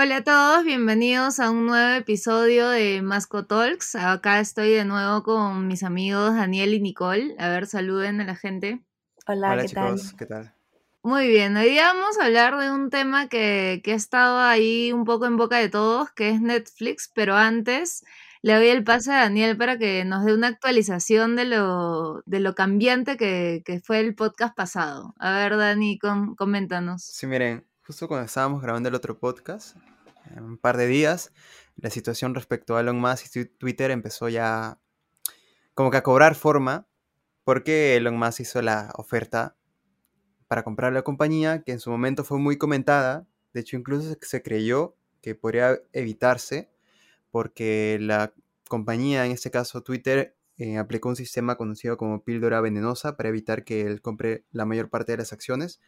Hola a todos, bienvenidos a un nuevo episodio de Masco Talks. Acá estoy de nuevo con mis amigos Daniel y Nicole. A ver, saluden a la gente. Hola, Hola ¿qué chicos, tal? ¿qué tal? Muy bien, hoy día vamos a hablar de un tema que, que ha estado ahí un poco en boca de todos, que es Netflix, pero antes le doy el pase a Daniel para que nos dé una actualización de lo, de lo cambiante que, que fue el podcast pasado. A ver, Dani, com- coméntanos. Sí, miren, justo cuando estábamos grabando el otro podcast, en un par de días, la situación respecto a Elon Musk y Twitter empezó ya como que a cobrar forma, porque Elon Musk hizo la oferta para comprar la compañía, que en su momento fue muy comentada, de hecho incluso se- se creyó que podría evitarse, porque la compañía, en este caso Twitter, eh, aplicó un sistema conocido como píldora venenosa para evitar que él compre la mayor parte de las acciones,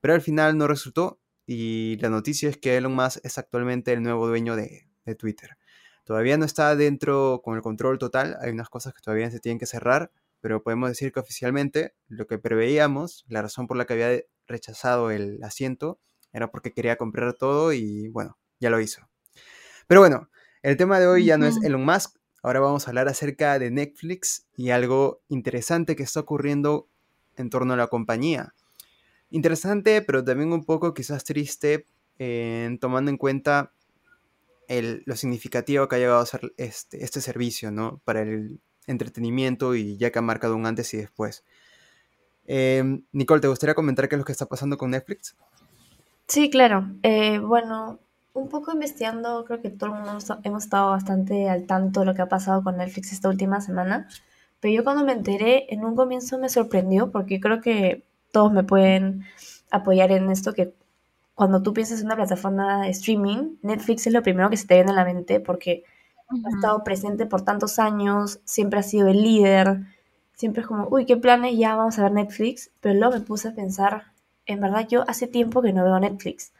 pero al final no resultó y la noticia es que Elon Musk es actualmente el nuevo dueño de, de Twitter. Todavía no está dentro con el control total, hay unas cosas que todavía se tienen que cerrar, pero podemos decir que oficialmente lo que preveíamos, la razón por la que había rechazado el asiento, era porque quería comprar todo y bueno, ya lo hizo. Pero bueno, el tema de hoy ya no es. Elon Musk, ahora vamos a hablar acerca de Netflix y algo interesante que está ocurriendo en torno a la compañía. Interesante, pero también un poco quizás triste, eh, tomando en cuenta el- lo significativo que ha llegado a ser este, este servicio, ¿no? Para el entretenimiento y ya que ha marcado un antes y después. Em, Nicole, ¿te gustaría comentar qué es lo que está pasando con Netflix? Sí, claro. Eh, bueno, un poco investigando, creo que todo el mundo hemos estado bastante al tanto de lo que ha pasado con Netflix esta última semana. Pero yo cuando me enteré, en un comienzo me sorprendió porque creo que todos me pueden apoyar en esto, que cuando tú piensas en una plataforma de streaming, Netflix es lo primero que se te viene a la mente porque ha estado presente por tantos años, siempre ha sido el líder, siempre es como, uy, qué planes, ya vamos a ver Netflix, pero luego me puse a pensar, en verdad yo hace tiempo que no veo Netflix.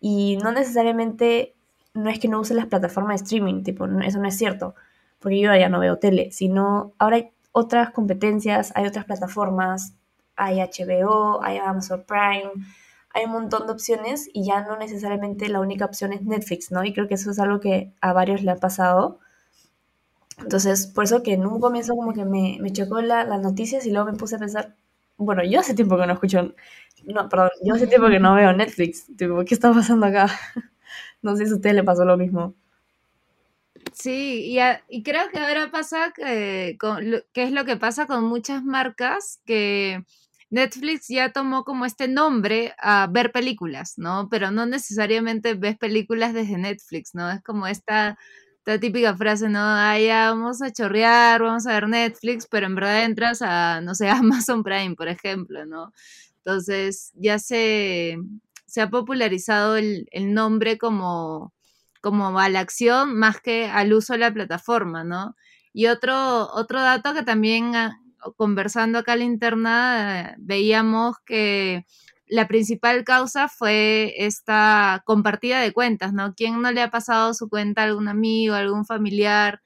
Y no necesariamente, no es que no use las plataformas de streaming, tipo, eso no es cierto, porque yo ya no veo tele, sino ahora hay otras competencias, hay otras plataformas, hay HBO, hay Amazon Prime, hay un montón de opciones y ya no necesariamente la única opción es Netflix, ¿no? Y creo que eso es algo que a varios le ha pasado. Entonces, por eso que en un comienzo como que me, me chocó la- las noticias y luego me puse a pensar, bueno, yo hace tiempo que no escucho, no, perdón, yo hace tiempo que no veo Netflix, ¿qué está pasando acá? No sé si a usted le pasó lo mismo. Sí, y, creo que ahora pasa que, con, lo- que es lo que pasa con muchas marcas, que Netflix ya tomó como este nombre a ver películas, ¿no? Pero no necesariamente ves películas desde Netflix, ¿no? Es como esta, esta típica frase, ¿no? Ah, ya vamos a chorrear, vamos a ver Netflix, pero en verdad entras a, no sé, Amazon Prime, por ejemplo, ¿no? Entonces ya se, se ha popularizado el, el nombre como como a la acción más que al uso de la plataforma, ¿no? Y otro, otro dato que también conversando acá a la interna veíamos que la principal causa fue esta compartida de cuentas, ¿no? ¿Quién no le ha pasado su cuenta a algún amigo, a algún familiar?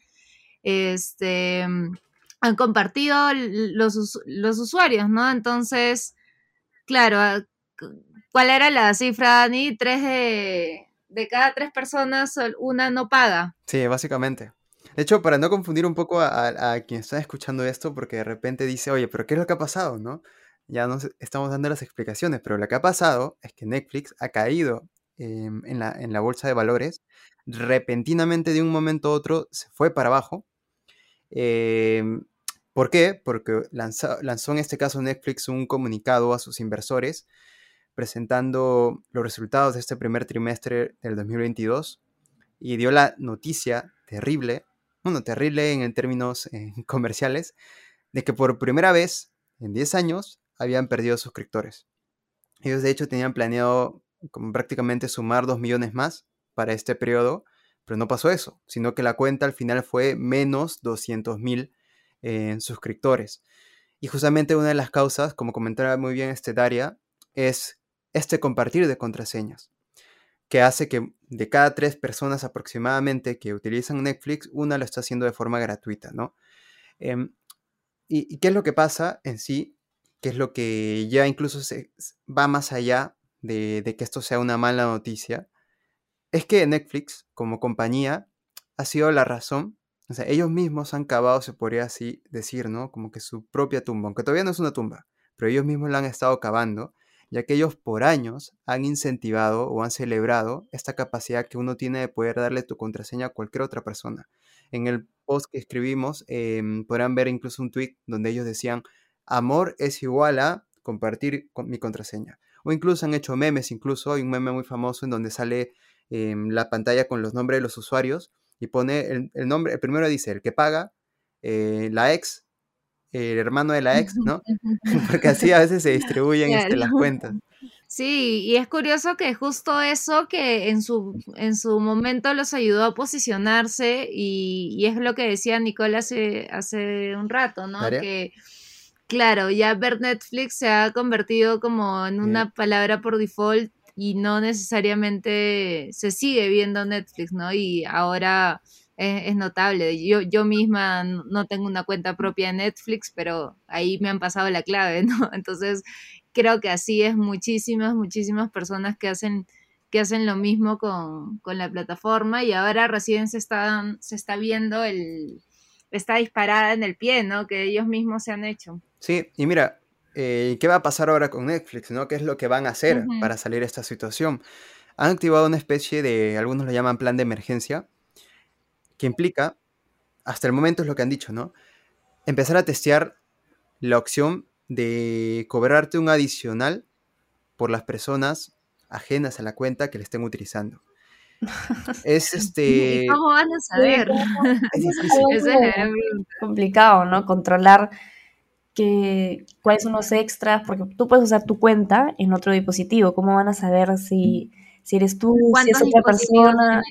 Este, mm, han compartido los, los usuarios, ¿no? Entonces, claro, ah, cu- ¿cuál era la cifra, Dani? Tres de, de cada tres personas, una no paga. Sí, básicamente. De hecho, para no confundir un poco a, quien está escuchando esto, porque de repente dice, oye, pero ¿qué es lo que ha pasado, no? Ya nos estamos dando las explicaciones, pero lo que ha pasado es que Netflix ha caído em, en la, en la bolsa de valores, repentinamente de un momento a otro se fue para abajo. Em, ¿por qué? Porque lanzó, lanzó en este caso Netflix un comunicado a sus inversores presentando los resultados de este primer trimestre del 2022 y dio la noticia terrible, bueno, terrible en, términos eh, comerciales, de que por primera vez en 10 años habían perdido suscriptores. Ellos de hecho tenían planeado como prácticamente sumar 2 millones más para este periodo, pero no pasó eso, sino que la cuenta al final fue menos 200 mil eh, suscriptores. Y justamente una de las causas, como comentaba muy bien este Daria, es este compartir de contraseñas que hace que de cada tres personas aproximadamente que utilizan Netflix, una lo está haciendo de forma gratuita, ¿no? Em, ¿y, qué es lo que pasa en sí? ¿Qué es lo que ya incluso se, va más allá de, de que esto sea una mala noticia? es que Netflix, como compañía, ha sido la razón. O sea, ellos mismos han cavado, se podría así decir, ¿no? Como que su propia tumba, aunque todavía no es una tumba, pero ellos mismos la han estado cavando, ya que ellos por años han incentivado o han celebrado esta capacidad que uno tiene de poder darle tu contraseña a cualquier otra persona. En el post que escribimos, em, podrán ver incluso un tweet donde ellos decían, amor es igual a compartir con mi contraseña. O incluso han hecho memes, incluso hay un meme muy famoso en donde sale em, la pantalla con los nombres de los usuarios y pone el, nombre, el primero dice el que paga, eh, la ex, el hermano de la ex, ¿no? Porque así a veces se distribuyen este, las cuentas. Sí, y es curioso que justo eso que en su, en su momento los ayudó a posicionarse y, y es lo que decía Nicole hace, hace un rato, ¿no? Que claro, ya ver Netflix se ha convertido como en una palabra por default y no necesariamente se sigue viendo Netflix, ¿no? Y ahora es, notable. Yo, yo misma no tengo una cuenta propia de Netflix, pero ahí me han pasado la clave, ¿no? Entonces, creo que así es muchísimas, muchísimas personas que hacen que hacen lo mismo con, con la plataforma y ahora recién se, están, se está viendo el, esta disparada en el pie, ¿no? Que ellos mismos se han hecho. Sí, y mira, eh, ¿qué va a pasar ahora con Netflix? ¿no? ¿Qué es lo que van a hacer para salir de esta situación? Han activado una especie de, algunos lo llaman plan de emergencia, que implica, hasta el momento es lo que han dicho, ¿no? Empezar a testear la opción de cobrarte un adicional por las personas ajenas a la cuenta que le estén utilizando. Es este. ¿Cómo van a saber? Es, complicado, ¿no? Controlar que, cuáles son los extras, porque tú puedes usar tu cuenta en otro dispositivo. ¿Cómo van a saber si, si eres tú, si es otra persona?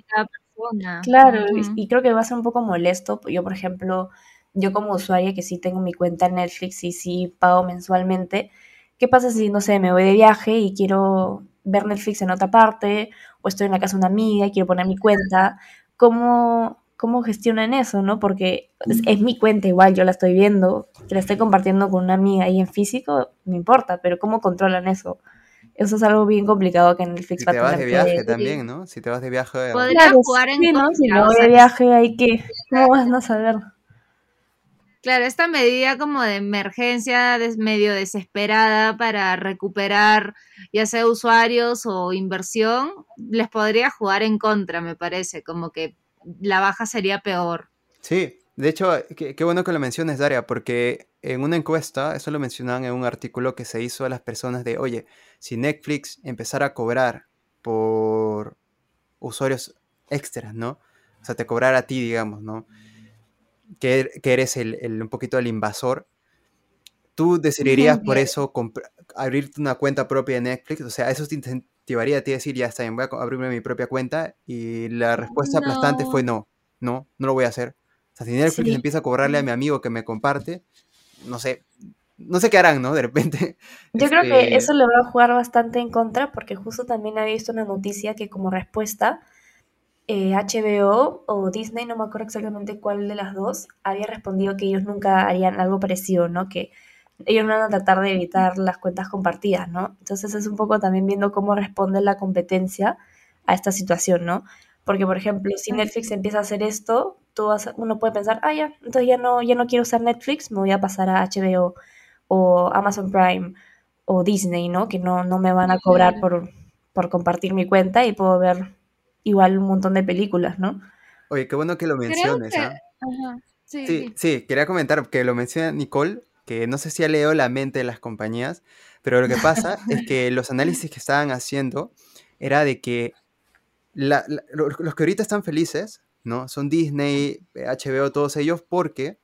Claro, y, creo que va a ser un poco molesto. Yo, por ejemplo, yo como usuaria que sí tengo mi cuenta en Netflix y sí pago mensualmente, ¿qué pasa si, no sé, me voy de viaje y quiero ver Netflix en otra parte o estoy en la casa de una amiga y quiero poner mi cuenta? ¿Cómo, cómo gestionan eso, ¿no? Porque es, mi cuenta igual, yo la estoy viendo, que la estoy compartiendo con una amiga ahí en físico, me importa, pero ¿cómo controlan eso? Eso es algo bien complicado que en Netflix si te vas de viaje también, ¿no? Si te vas de viaje... Podría jugar en Si me voy de viaje hay que... ¿Cómo vas a saber? Claro, esta medida como de emergencia medio desesperada para recuperar ya sea usuarios o inversión, les podría jugar en contra, me parece, como que la baja sería peor. Sí, de hecho, qué, bueno que lo menciones, Daria, porque en una encuesta, eso lo mencionaban en un artículo que se hizo a las personas de, oye, si Netflix empezara a cobrar por usuarios extras, ¿no? O sea, te cobrara a ti, digamos, ¿no? Que, eres el, un poquito el invasor. ¿Tú decidirías por eso abrirte una cuenta propia de Netflix? O sea, eso te activaría a ti decir, ya está bien, voy a abrirme mi propia cuenta? Y la respuesta aplastante fue no, no, no lo voy a hacer. O sea, si Netflix empieza a cobrarle a mi amigo que me comparte, no sé, no sé qué harán, ¿no? De repente. Yo creo que este eso le va a jugar bastante en contra porque justo también había visto una noticia que como respuesta HBO eh, o Disney, no me acuerdo exactamente cuál de las dos, había respondido que ellos nunca harían algo parecido, ¿no? Que ellos no van a tratar de evitar las cuentas compartidas, ¿no? Entonces es un poco también viendo cómo responde la competencia a esta situación, ¿no? Porque, por ejemplo, si Netflix empieza a hacer esto, tú uno puede pensar, ah, ya, entonces ya no, ya no quiero usar Netflix, me voy a pasar a HBO o Amazon Prime o Disney, ¿no? Que no, no me van a cobrar por, por compartir mi cuenta y puedo ver igual un montón de películas, ¿no? Oye, qué bueno que lo menciones, ¿ah? Sí, sí, sí, quería comentar que lo menciona Nicole, que no sé si ha leído la mente de las compañías, pero lo que pasa es que los análisis que estaban haciendo era de que los que ahorita están felices, ¿no? Son Disney, HBO, todos ellos, porque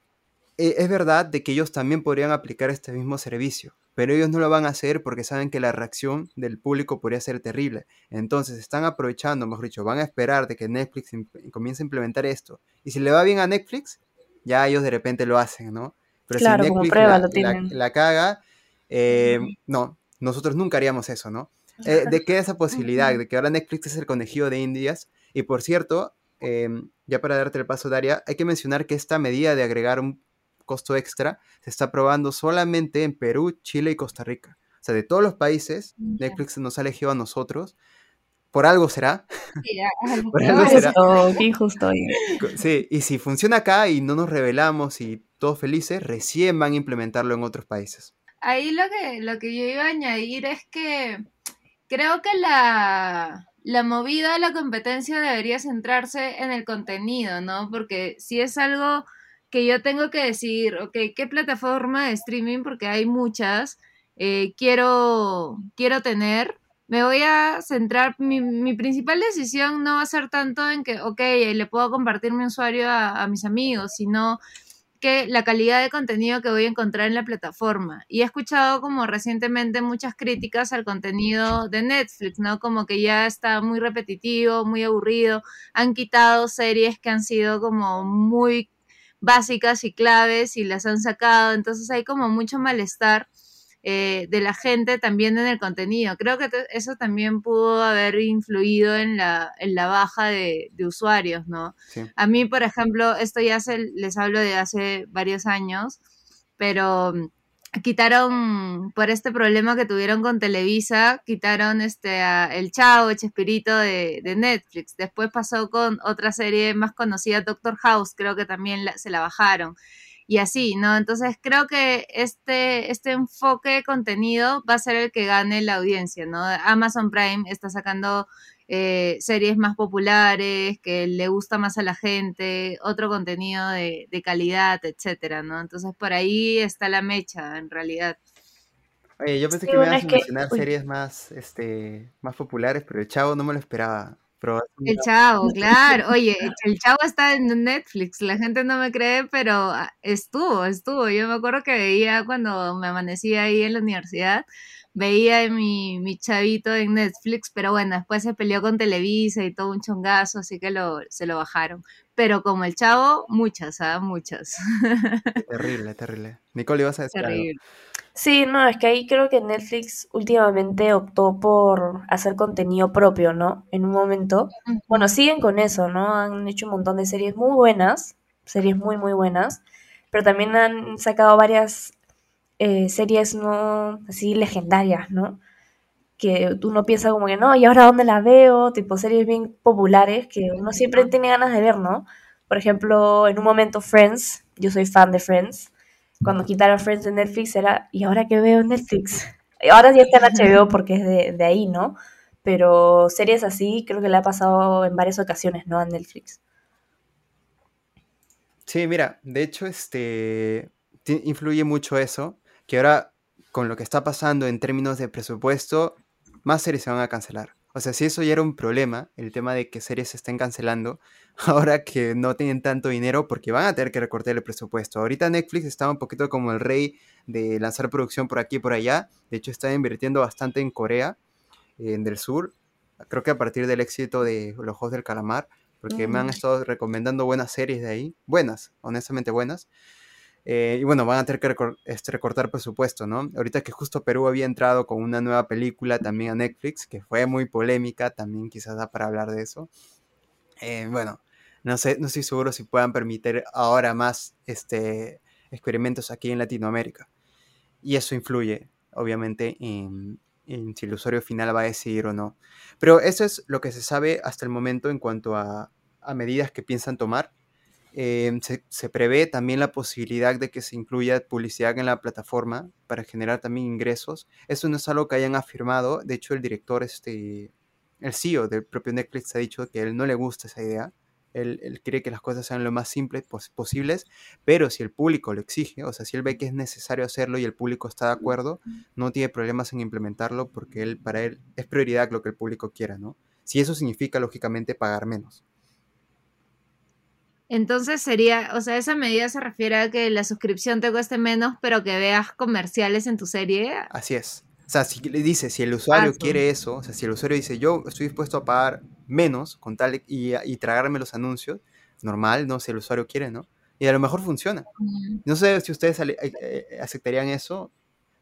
e, es verdad de que ellos también podrían aplicar este mismo servicio, pero ellos no lo van a hacer porque saben que la reacción del público podría ser terrible. Entonces están aprovechando, mejor dicho, van a esperar de que Netflix comience a implementar esto. Y si le va bien a Netflix, ya ellos de repente lo hacen, ¿no? Pero claro, si Netflix prueba, la, la, caga, eh, no, nosotros nunca haríamos eso, ¿no? Eh, ¿De qué esa posibilidad? De que ahora Netflix es el conejillo de Indias. Y por cierto, em, ya para darte el paso, Daria, hay que mencionar que esta medida de agregar un costo extra se está probando solamente en Perú, Chile y Costa Rica. O sea, de todos los países, Netflix nos ha elegido a nosotros por algo será. por algo será. Qué injusto. Sí, y si funciona acá y no nos revelamos y todos felices, recién van a implementarlo en otros países. Ahí lo que, lo que yo iba a añadir es que creo que la, la movida de la competencia debería centrarse en el contenido, ¿no? Porque si es algo que yo tengo que decir, ok, ¿qué plataforma de streaming? Porque hay muchas, eh, quiero, quiero tener. Me voy a centrar, mi, mi, principal decisión no va a ser tanto en que, ok, le puedo compartir mi usuario a, a mis amigos, sino que la calidad de contenido que voy a encontrar en la plataforma. Y he escuchado como recientemente muchas críticas al contenido de Netflix, ¿no? Como que ya está muy repetitivo, muy aburrido. Han quitado series que han sido como muy básicas y claves y las han sacado. Entonces hay como mucho malestar eh, de la gente también en el contenido. Creo que eso también pudo haber influido en la, en la baja de, usuarios, ¿no? A mí, por ejemplo, esto ya se, les hablo de hace varios años, pero mm, quitaron, por este problema que tuvieron con Televisa, quitaron este El Chavo, Chespirito de, de Netflix. Después pasó con otra serie más conocida, Doctor House, creo que también se la bajaron y así, ¿no? Entonces creo que este, este enfoque de contenido va a ser el que gane la audiencia, ¿no? Amazon Prime está sacando eh, series más populares, que le gusta más a la gente, otro contenido de, calidad, etcétera, ¿no? Entonces por ahí está la mecha, en realidad. Oye, yo pensé que me ibas a mencionar series más, este, más populares, pero el chavo no me lo esperaba. El Chavo, claro. Oye, el Chavo está en Netflix. La gente no me cree, pero ah, estuvo, estuvo. Yo me acuerdo que veía cuando me amanecía ahí en la universidad, veía mi, mi chavito en Netflix, pero bueno, después se peleó con Televisa y todo un chongazo, así que lo, se lo bajaron. Pero como el Chavo, muchas, ¿ah? Muchas. Terrible, terrible. Nicole, ¿ibas a decir terrible. Sí, no, es que ahí creo que Netflix últimamente optó por hacer contenido propio, ¿no? En un momento. Bueno, siguen con eso, ¿no? Han hecho un montón de series muy buenas, series muy, muy buenas, pero también han sacado varias eh, series no así legendarias, ¿no? Que uno piensa como que no, ¿y ahora dónde la veo? Tipo series bien populares que uno siempre tiene ganas de ver, ¿no? Por ejemplo, en un momento Friends, yo soy fan de Friends cuando quitaron Friends de Netflix era, ¿y ahora qué veo en Netflix? Ahora sí está en HBO porque es de, ahí, ¿no? Pero series así creo que le ha pasado en varias ocasiones, ¿no? A Netflix. Sí, mira, de hecho, este influye mucho eso, que ahora con lo que está pasando en términos de presupuesto, más series se van a cancelar. O sea, si eso ya era un problema, el tema de que series se estén cancelando, ahora que no tienen tanto dinero porque van a tener que recortar el presupuesto. Ahorita Netflix está un poquito como el rey de lanzar producción por aquí y por allá. De hecho, está invirtiendo bastante en Corea en del Sur. Creo que a partir del éxito de Los Juegos del Calamar, porque me han mm. estado recomendando buenas series de ahí. Buenas, honestamente buenas. Eh, y bueno, van a tener que este, recortar presupuesto, ¿no? Ahorita que justo Perú había entrado con una nueva película también a Netflix, que fue muy polémica, también quizás da para hablar de eso. Eh, bueno, no sé, no estoy seguro si puedan permitir ahora más este, experimentos aquí en Latinoamérica. Y eso influye, obviamente, en, si el usuario final va a decidir o no. Pero eso es lo que se sabe hasta el momento en cuanto a, a medidas que piensan tomar. Em, se, se, prevé también la posibilidad de que se incluya publicidad en la plataforma para generar también ingresos. Eso no es algo que hayan afirmado. De hecho, el director, este, el CEO del propio Netflix ha dicho que a él no le gusta esa idea. Él, cree que las cosas sean lo más simples posibles, pero si el público lo exige, o sea, si él ve que es necesario hacerlo y el público está de acuerdo, no tiene problemas en implementarlo porque él, para él es prioridad lo que el público quiera, ¿no? Si eso significa, lógicamente, pagar menos. Entonces sería, o sea, esa medida se refiere a que la suscripción te cueste menos, pero que veas comerciales en tu serie. Así es. O sea, si le dice, si el usuario quiere eso, o sea, si el usuario dice, yo estoy dispuesto a pagar menos con tal y, y tragarme los anuncios, normal, ¿no? Si el usuario quiere, ¿no? Y a lo mejor funciona. No sé si ustedes eh, eh, aceptarían eso,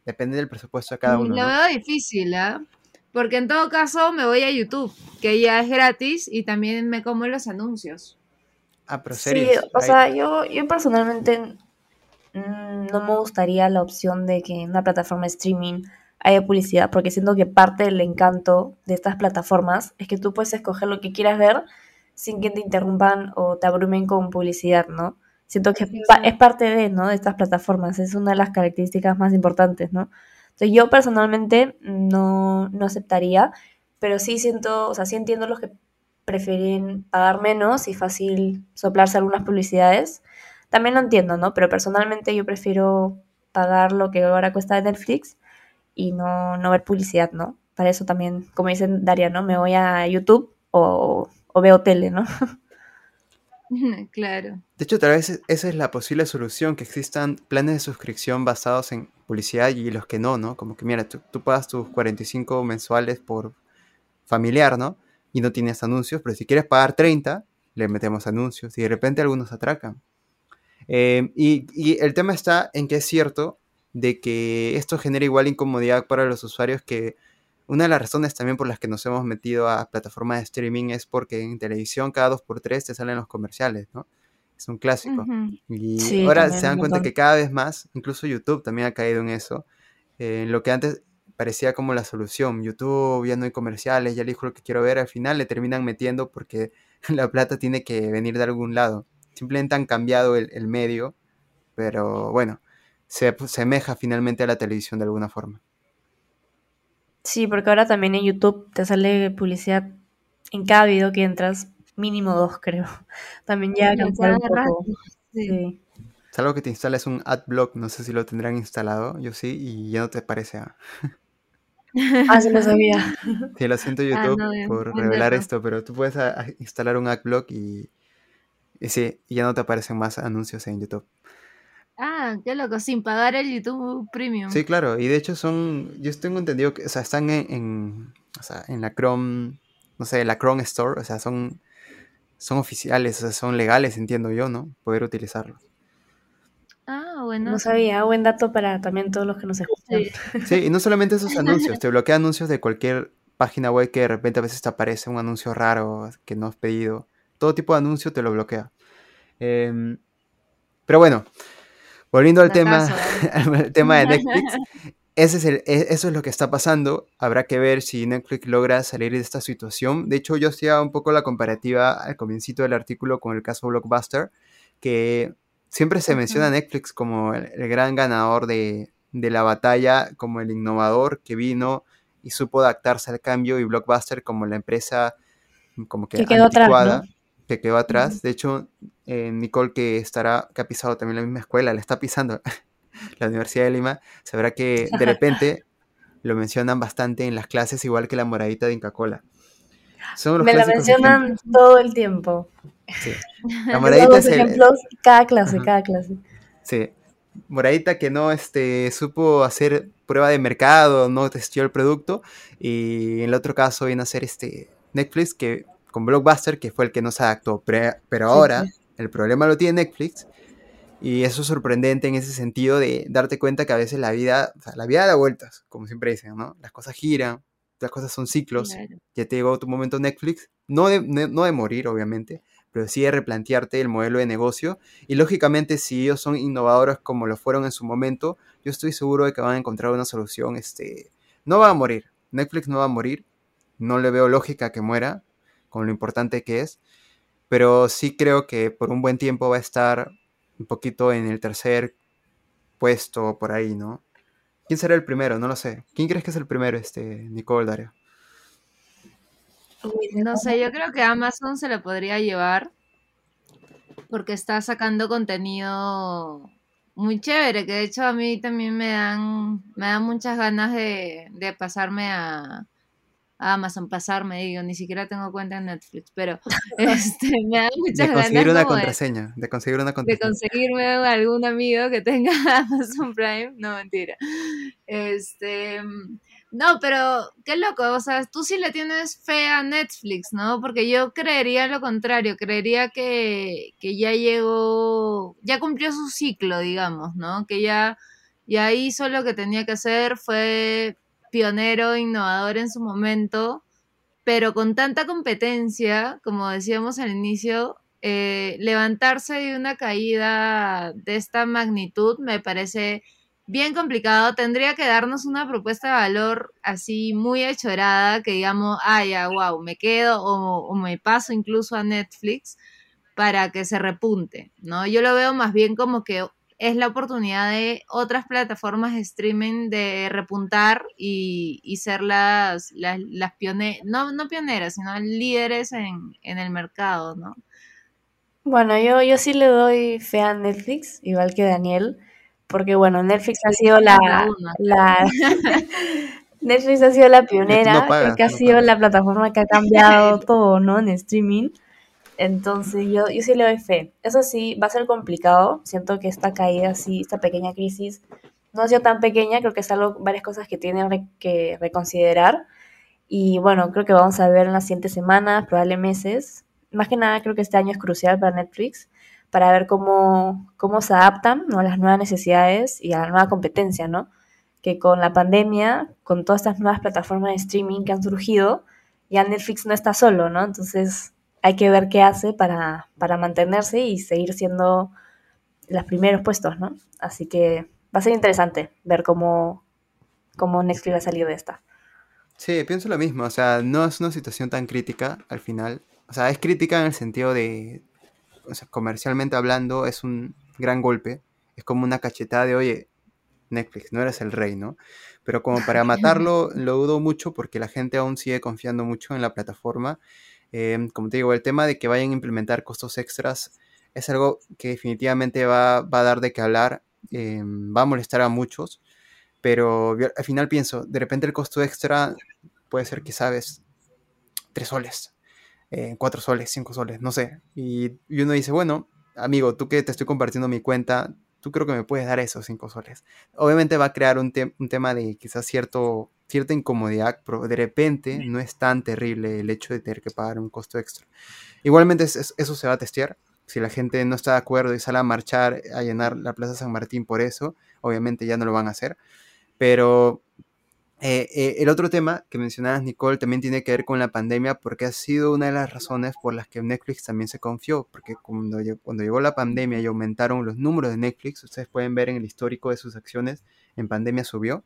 depende del presupuesto de cada uno. Lo veo difícil, ¿ah? Porque en todo caso me voy a YouTube, que ya es gratis y también me como los anuncios. Ah, pero Sí, o sea, yo, yo personalmente mm, no me gustaría la opción de que en una plataforma de streaming haya publicidad, porque siento que parte del encanto de estas plataformas es que tú puedes escoger lo que quieras ver sin que te interrumpan o te abrumen con publicidad, ¿no? Siento que es parte de, ¿no? de estas plataformas, es una de las características más importantes, ¿no? Entonces yo personalmente no, no aceptaría, pero sí siento, o sea, sí entiendo los que prefieren pagar menos y fácil soplarse algunas publicidades. También lo entiendo, ¿no? Pero personalmente yo prefiero pagar lo que ahora cuesta Netflix y no, no ver publicidad, ¿no? Para eso también, como dicen Daria, ¿no? Me voy a YouTube o, o veo tele, ¿no? Claro. De hecho, tal vez esa es la posible solución, que existan planes de suscripción basados en publicidad y los que no, ¿no? Como que, mira, tú, tú pagas tus 45 mensuales por familiar, ¿no? Y no tienes anuncios, pero si quieres pagar 30, le metemos anuncios y de repente algunos atracan. Eh, y, y, el tema está en que es cierto de que esto genera igual incomodidad para los usuarios que una de las razones también por las que nos hemos metido a plataformas de streaming es porque en televisión cada dos por tres te salen los comerciales, ¿no? Es un clásico. Y ahora se dan cuenta que cada vez más, incluso YouTube también ha caído en eso. Eh, lo que antes parecía como la solución. YouTube ya no hay comerciales, ya elijo lo que quiero ver, al final le terminan metiendo porque la plata tiene que venir de algún lado. Simplemente han cambiado el, el medio, pero bueno, se asemeja finalmente a la televisión de alguna forma. Sí, porque ahora también en YouTube te sale publicidad en cada video que entras, mínimo dos, creo. También ya un poco. Sí. Es algo que te instala es un adblock, no sé si lo tendrán instalado, yo sí, y ya no te parece. Ah, ah sí lo sabía. Sí, lo siento ah, YouTube por revelar esto, pero tú puedes instalar un adblock y, y sí, ya no te aparecen más anuncios en YouTube. Ah, qué loco, sin pagar el YouTube Premium. Sí, claro, y de hecho son, yo tengo entendido que, o sea, están en, o sea, en la Chrome, no sé, la Chrome Store, o sea, son, son oficiales, o sea, son legales, entiendo yo, ¿no? Poder utilizarlos. Bueno. No sabía, buen dato para también todos los que nos escuchan. Sí, y no solamente esos anuncios, te bloquea anuncios de cualquier página web que de repente a veces te aparece un anuncio raro que no has pedido. Todo tipo de anuncio te lo bloquea. Em, pero bueno, Volviendo al tema, tema de Netflix, ese es el, e, eso es lo que está pasando. Habrá que ver si Netflix logra salir de esta situación. De hecho, yo hacía un poco la comparativa al comiencito del artículo con el caso Blockbuster, que siempre se menciona a Netflix como el, gran ganador de, de, la batalla, como el innovador que vino y supo adaptarse al cambio, y Blockbuster como la empresa como que, quedó atrás, que quedó atrás. De hecho, eh, Nicole, que estará, que ha pisado también la misma escuela, le está pisando la Universidad de Lima, sabrá que de repente lo mencionan bastante en las clases, igual que la moradita de Inca Cola. Me la mencionan todo el tiempo. Sí. La moradita es ejemplos cada clase, cada clase. Sí. Moradita que no este, supo hacer prueba de mercado, no testió el producto. Y en el otro caso viene a ser este Netflix, que con Blockbuster, que fue el que no se adaptó. Pero ahora el problema lo tiene Netflix. Y eso es sorprendente en ese sentido de darte cuenta que a veces la vida, o sea, la vida da vueltas, como siempre dicen, ¿no? Las cosas giran, las cosas son ciclos. Ya te llegó tu momento Netflix, no de, no de morir, obviamente, pero sí de replantearte el modelo de negocio. Y lógicamente, si ellos son innovadores como lo fueron en su momento, yo estoy seguro de que van a encontrar una solución. Este, no va a morir, Netflix no va a morir, no le veo lógica que muera, con lo importante que es, pero sí creo que por un buen tiempo va a estar un poquito en el tercer puesto por ahí, ¿no? ¿Quién será el primero? No lo sé. ¿Quién crees que es el primero, este, Nicole Dario? No sé, yo creo que Amazon se lo podría llevar porque está sacando contenido muy chévere, que de hecho a mí también me dan, me dan muchas ganas de pasarme a, Amazon, pasarme, digo, ni siquiera tengo cuenta en Netflix, pero este, me da muchas de conseguir una contraseña, de, conseguir una contraseña. De conseguirme algún amigo que tenga Amazon Prime, no mentira. Este, no, pero qué loco, o sea, tú sí le tienes fe a Netflix, ¿no? Porque yo creería lo contrario, creería que, que ya llegó, ya cumplió su ciclo, digamos, ¿no? Que ya, ya hizo lo que tenía que hacer, fue pionero, innovador en su momento, pero con tanta competencia, como decíamos al inicio, eh, levantarse de una caída de esta magnitud me parece bien complicado. Tendría que darnos una propuesta de valor así muy hechorada que digamos, ah, ya, wow, me quedo o, me paso incluso a Netflix para que se repunte, ¿no? Yo lo veo más bien como que es la oportunidad de otras plataformas de streaming de repuntar y, ser las, las, pioneras, no, no pioneras, sino líderes en, en el mercado, ¿no? Bueno, yo, yo sí le doy fe a Netflix, igual que Daniel porque bueno, Netflix ha sido la, la Netflix ha sido la pionera, que ha sido la plataforma que ha cambiado todo, ¿no? En streaming. Entonces yo, yo sí le doy fe. Eso sí, va a ser complicado. Siento que esta caída, sí, esta pequeña crisis, no ha sido tan pequeña, creo que es algo, varias cosas que tienen que reconsiderar. Y bueno, creo que vamos a ver en las siguientes semanas, probablemente meses. Más que nada, creo que este año es crucial para Netflix para ver cómo, cómo se adaptan a las nuevas necesidades y a la nueva competencia, ¿no? Que con la pandemia, con todas estas nuevas plataformas de streaming que han surgido, ya Netflix no está solo, ¿no? Entonces hay que ver qué hace para, para mantenerse y seguir siendo los primeros puestos, ¿no? Así que va a ser interesante ver cómo, cómo Netflix va a salir de esta. Sí, pienso lo mismo, o sea, no es una situación tan crítica al final. O sea, es crítica en el sentido de, o sea, comercialmente hablando, es un gran golpe. Es como una cachetada de, oye, Netflix, no eres el rey, ¿no? Pero como para matarlo, lo dudo mucho porque la gente aún sigue confiando mucho en la plataforma. Em, como te digo, el tema de que vayan a implementar costos extras es algo que definitivamente va, a dar de qué hablar, em, va a molestar a muchos, pero al final pienso, de repente el costo extra puede ser que sabes, tres soles, eh, cuatro soles, cinco soles, no sé. Y, uno dice, bueno, amigo, tú que te estoy compartiendo mi cuenta, tú creo que me puedes dar esos cinco soles. Obviamente va a crear un, un tema de quizás cierto, cierta incomodidad, pero de repente no es tan terrible el hecho de tener que pagar un costo extra. Igualmente eso se va a testear. Si la gente no está de acuerdo y sale a marchar, a llenar la Plaza San Martín por eso, obviamente ya no lo van a hacer. Pero eh, eh, el otro tema que mencionabas, Nicole, también tiene que ver con la pandemia porque ha sido una de las razones por las que Netflix también se confió, porque cuando, cuando llegó la pandemia y aumentaron los números de Netflix, ustedes pueden ver en el histórico de sus acciones, en pandemia subió,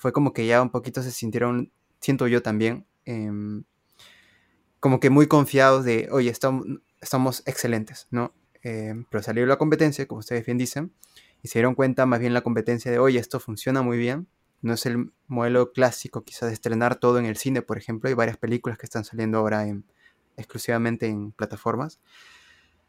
fue como que ya un poquito se sintieron, siento yo también, em, como que muy confiados de, oye, estamos, estamos excelentes, ¿no? Em, pero salió la competencia, como ustedes bien dicen, y se dieron cuenta más bien la competencia de, oye, esto funciona muy bien, no es el modelo clásico quizás de estrenar todo en el cine, por ejemplo. Hay varias películas que están saliendo ahora en, exclusivamente en plataformas.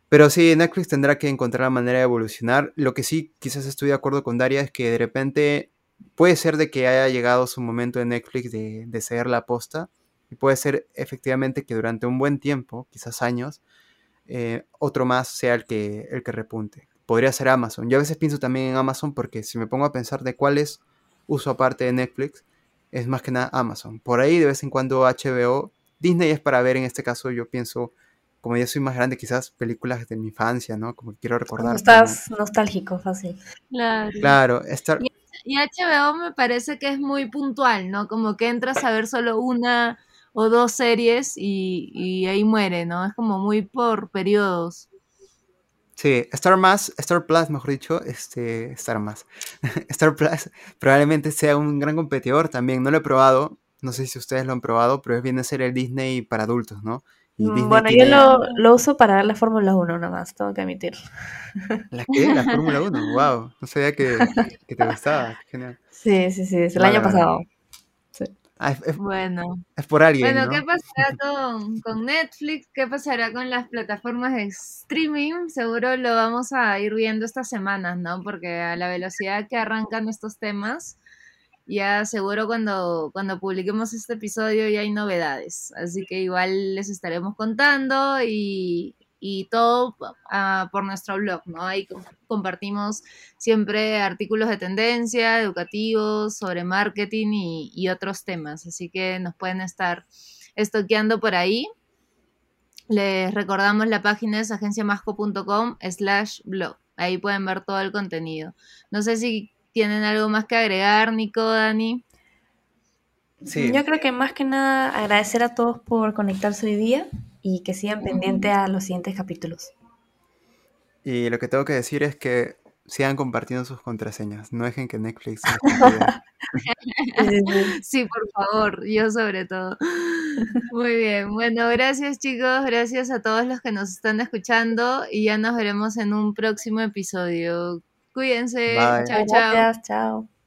Pero sí, Netflix tendrá que encontrar la manera de evolucionar. Lo que sí, quizás estoy de acuerdo con Daria, es que de repente puede ser de que haya llegado su momento de Netflix de, de ceder la aposta. Y puede ser efectivamente que durante un buen tiempo, quizás años, eh, otro más sea el que, el que repunte. Podría ser Amazon. Yo a veces pienso también en Amazon porque si me pongo a pensar de cuáles uso aparte de Netflix es más que nada Amazon. Por ahí de vez en cuando HBO, Disney es para ver en este caso, yo pienso, como ya soy más grande, quizás películas de mi infancia, ¿no? Como quiero recordar. Estás nostálgico, fácil. Claro. Claro, estar... Y, HBO me parece que es muy puntual, ¿no? Como que entras a ver solo una o dos series y, ahí muere, ¿no? Es como muy por periodos. Sí, Star Más, Star Plus, mejor dicho, este, Star Más. Star Plus probablemente sea un gran competidor también. No lo he probado, no sé si ustedes lo han probado, pero viene a ser el Disney para adultos, ¿no? Mm, bueno, yo lo, lo, uso para ver la Fórmula 1 nomás, tengo que admitir. ¿La qué? ¿La Fórmula 1? ¡Wow! No sabía que, que te gustaba. Genial. Sí, sí, sí, es el año pasado. Ah, es, bueno. Es por alguien. Bueno, ¿qué pasará con, Netflix? ¿Qué pasará con las plataformas de streaming? Seguro lo vamos a ir viendo estas semanas, ¿no? Porque a la velocidad que arrancan estos temas, ya seguro cuando, cuando publiquemos este episodio ya hay novedades. Así que igual les estaremos contando y, y todo ah, por nuestro blog, ¿no? Ahí compartimos siempre artículos de tendencia, educativos, sobre marketing y, otros temas, así que nos pueden estar estoqueando por ahí. Les recordamos la página es agenciamasco.com slash blog. Ahí pueden ver todo el contenido. No sé si tienen algo más que agregar, Nico, Dani. Sí. Yo creo que más que nada agradecer a todos por conectarse hoy día y que sigan pendientes a los siguientes capítulos. Y lo que tengo que decir es que sigan compartiendo sus contraseñas. No dejen que Netflix Sí, por favor, yo sobre todo. Muy bien, bueno, gracias chicos, gracias a todos los que nos están escuchando y ya nos veremos en un próximo episodio. Cuídense, chao, chao. chao.